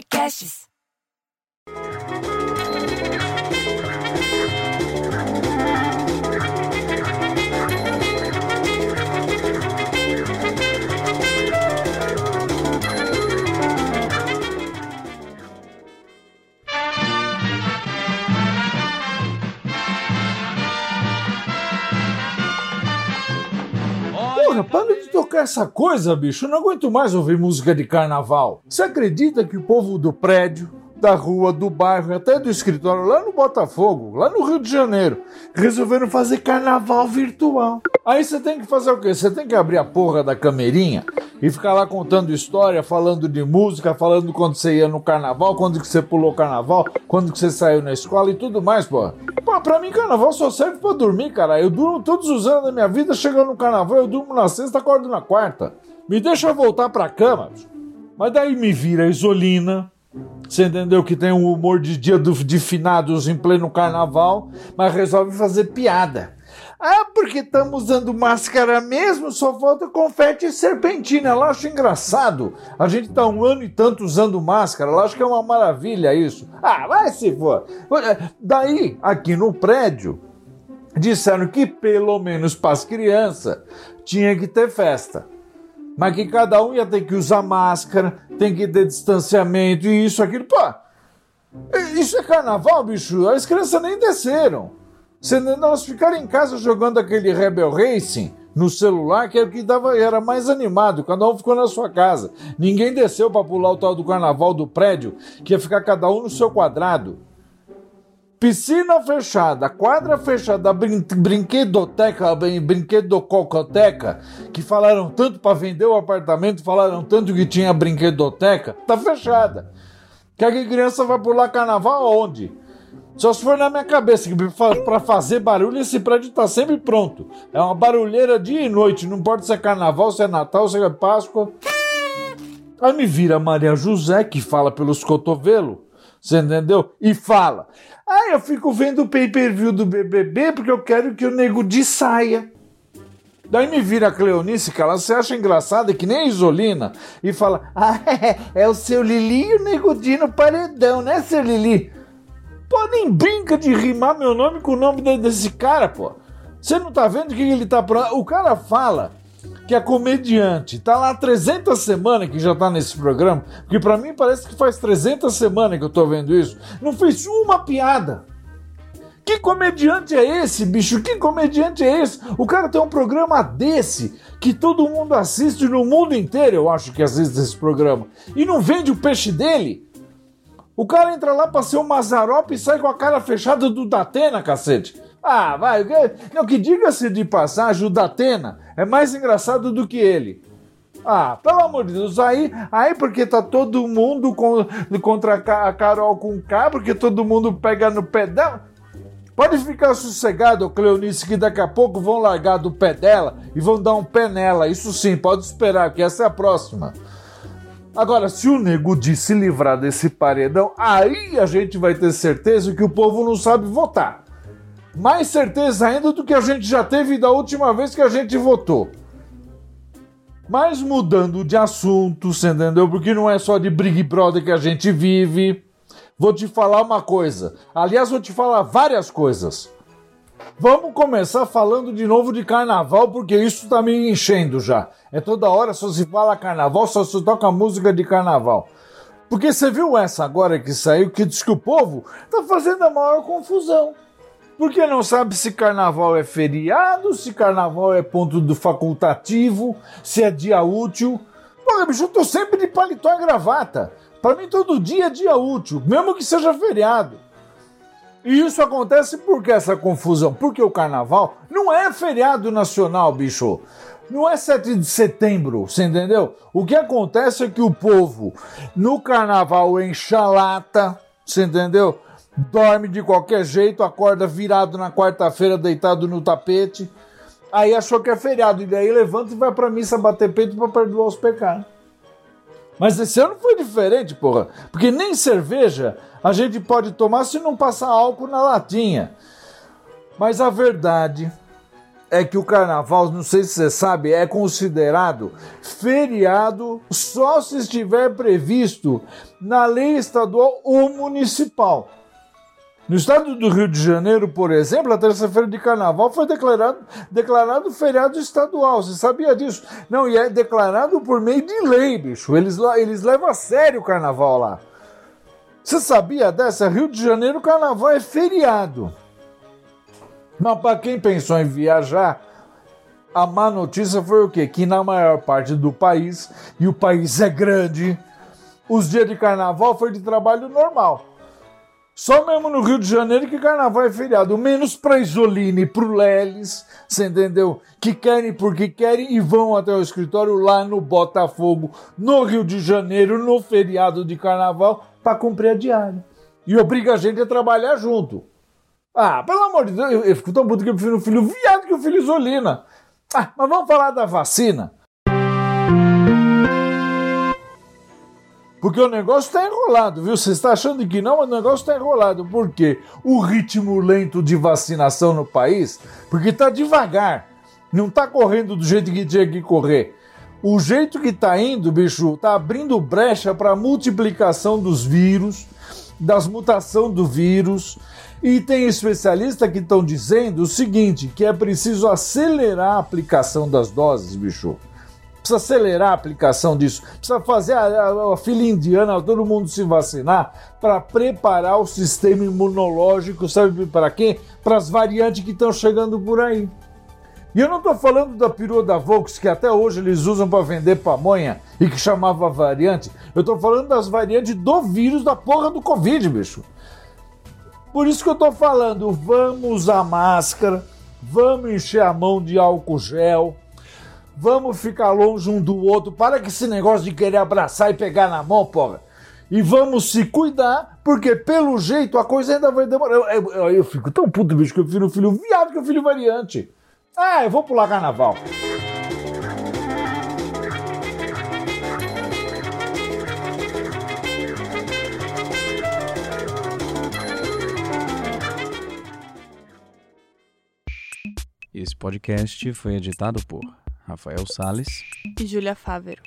podcasts. Essa coisa, bicho. Eu não aguento mais ouvir música de carnaval. Você acredita que o povo do prédio, da rua, do bairro, até do escritório, lá no Botafogo, lá no Rio de Janeiro, resolveram fazer carnaval virtual? Aí você tem que fazer o quê? Você tem que abrir a porra da camerinha e ficar lá contando história, falando de música, falando quando você ia no carnaval, quando que você pulou carnaval, quando que você saiu na escola e tudo mais, porra. Pô, pra mim, carnaval só serve pra dormir, cara. Eu durmo todos os anos da minha vida, chegando no carnaval, eu durmo na sexta, acordo na quarta. Me deixa voltar pra cama. Mas daí me vira Isolina. Você entendeu que tem um humor de dia do, de finados em pleno carnaval, mas resolve fazer piada. Ah, porque estamos usando máscara mesmo, só falta confete e serpentina. Ela acha engraçado. A gente tá um ano e tanto usando máscara, ela acha que é uma maravilha isso. Ah, vai se for. Daí, aqui no prédio, disseram que pelo menos para as crianças tinha que ter festa. Mas que cada um ia ter que usar máscara, tem que ter distanciamento e isso, aquilo. Pô, isso é carnaval, bicho? As crianças nem desceram. Se elas ficaram em casa jogando aquele Rebel Racing no celular, que era o que dava, era mais animado, cada um ficou na sua casa. Ninguém desceu para pular o tal do carnaval do prédio, que ia ficar cada um no seu quadrado. Piscina fechada, quadra fechada, brin brinquedoteca, brinquedococoteca, que falaram tanto para vender o apartamento, falaram tanto que tinha brinquedoteca, tá fechada. Quer que criança vai pular carnaval aonde? Só se for na minha cabeça, que para fazer barulho esse prédio está sempre pronto. É uma barulheira dia e noite, não importa se é carnaval, se é Natal, se é Páscoa. Aí me vira Maria José, que fala pelos cotovelos, você entendeu? E fala. Aí eu fico vendo o pay-per-view do BBB porque eu quero que o nego de saia. Daí me vira a Cleonice, que ela se acha engraçada, que nem a Isolina, e fala: Ah, é, é o seu Lili e o Nego Dino paredão, né, seu Lili? Pô, nem brinca de rimar meu nome com o nome desse cara, pô. Você não tá vendo que ele tá. O cara fala que é comediante. Tá lá 300 semanas que já tá nesse programa, porque para mim parece que faz 300 semanas que eu tô vendo isso. Não fez uma piada. Que comediante é esse, bicho? Que comediante é esse? O cara tem um programa desse que todo mundo assiste no mundo inteiro, eu acho que assiste esse programa, e não vende o peixe dele. O cara entra lá pra ser um Mazarope e sai com a cara fechada do Datena, cacete. Ah, vai. Não, que diga-se de passagem, o Datena é mais engraçado do que ele. Ah, pelo amor de Deus, aí, aí porque tá todo mundo com, contra a Carol com K, porque todo mundo pega no pé dela. Pode ficar sossegado, Cleonice, que daqui a pouco vão largar do pé dela e vão dar um pé nela. Isso sim, pode esperar, que essa é a próxima. Agora, se o nego de se livrar desse paredão, aí a gente vai ter certeza que o povo não sabe votar. Mais certeza ainda do que a gente já teve da última vez que a gente votou. Mas mudando de assunto, você entendeu? Porque não é só de Big Brother que a gente vive. Vou te falar uma coisa. Aliás, vou te falar várias coisas. Vamos começar falando de novo de carnaval, porque isso tá me enchendo já. É toda hora só se fala carnaval, só se toca música de carnaval. Porque você viu essa agora que saiu, que diz que o povo tá fazendo a maior confusão. Porque não sabe se carnaval é feriado, se carnaval é ponto do facultativo, se é dia útil. Porra, bicho, eu tô sempre de paletó e gravata. Para mim, todo dia é dia útil, mesmo que seja feriado. E isso acontece por que essa confusão? Porque o carnaval não é feriado nacional, bicho. Não é 7 de setembro, você entendeu? O que acontece é que o povo no carnaval enche a lata, você entendeu? Dorme de qualquer jeito, acorda virado na quarta-feira, deitado no tapete. Aí achou que é feriado, e daí levanta e vai pra missa bater peito para perdoar os pecados. Mas esse ano foi diferente, porra. Porque nem cerveja a gente pode tomar se não passar álcool na latinha. Mas a verdade é que o carnaval, não sei se você sabe, é considerado feriado só se estiver previsto na lei estadual ou municipal. No estado do Rio de Janeiro, por exemplo, a terça-feira de carnaval foi declarado, declarado feriado estadual. Você sabia disso? Não, e é declarado por meio de lei, bicho. Eles, eles levam a sério o carnaval lá. Você sabia dessa? Rio de Janeiro, carnaval é feriado. Mas para quem pensou em viajar, a má notícia foi o quê? Que na maior parte do país, e o país é grande, os dias de carnaval foi de trabalho normal. Só mesmo no Rio de Janeiro que carnaval é feriado. Menos para Isoline e para o Leles, você entendeu? Que querem porque querem e vão até o escritório lá no Botafogo, no Rio de Janeiro, no feriado de carnaval, para cumprir a diária. E obriga a gente a trabalhar junto. Ah, pelo amor de Deus, eu, eu fico tão puto que eu prefiro o filho viado que o filho Isolina. Ah, mas vamos falar da vacina. Porque o negócio está enrolado, viu? Você está achando que não, mas o negócio está enrolado. Por quê? O ritmo lento de vacinação no país, porque está devagar. Não está correndo do jeito que tinha que correr. O jeito que está indo, bicho, está abrindo brecha para multiplicação dos vírus, das mutação do vírus. E tem especialistas que estão dizendo o seguinte, que é preciso acelerar a aplicação das doses, bicho precisa acelerar a aplicação disso, precisa fazer a, a, a fila indiana, todo mundo se vacinar, para preparar o sistema imunológico, sabe para quê? Para as variantes que estão chegando por aí. E eu não estou falando da perua da Volks, que até hoje eles usam para vender pamonha e que chamava variante. Eu estou falando das variantes do vírus da porra do Covid, bicho. Por isso que eu estou falando, vamos usar máscara, vamos encher a mão de álcool gel, Vamos ficar longe um do outro. Para com esse negócio de querer abraçar e pegar na mão, porra. E vamos se cuidar, porque pelo jeito a coisa ainda vai demorar. Eu, eu, eu, eu fico tão puto, bicho, que eu prefiro o filho viado que o filho variante. Ah, eu vou pular carnaval. Esse podcast foi editado por Rafael Sales e Júlia Fávero.